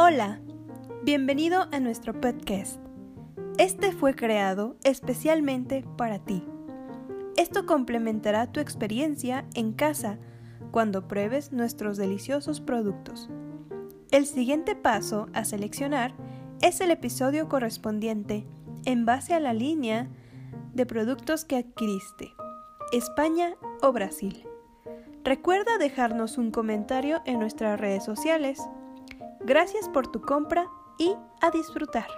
Hola, bienvenido a nuestro podcast. Este fue creado especialmente para ti. Esto complementará tu experiencia en casa cuando pruebes nuestros deliciosos productos. El siguiente paso a seleccionar es el episodio correspondiente en base a la línea de productos que adquiriste, España o Brasil. Recuerda dejarnos un comentario en nuestras redes sociales. Gracias por tu compra y a disfrutar.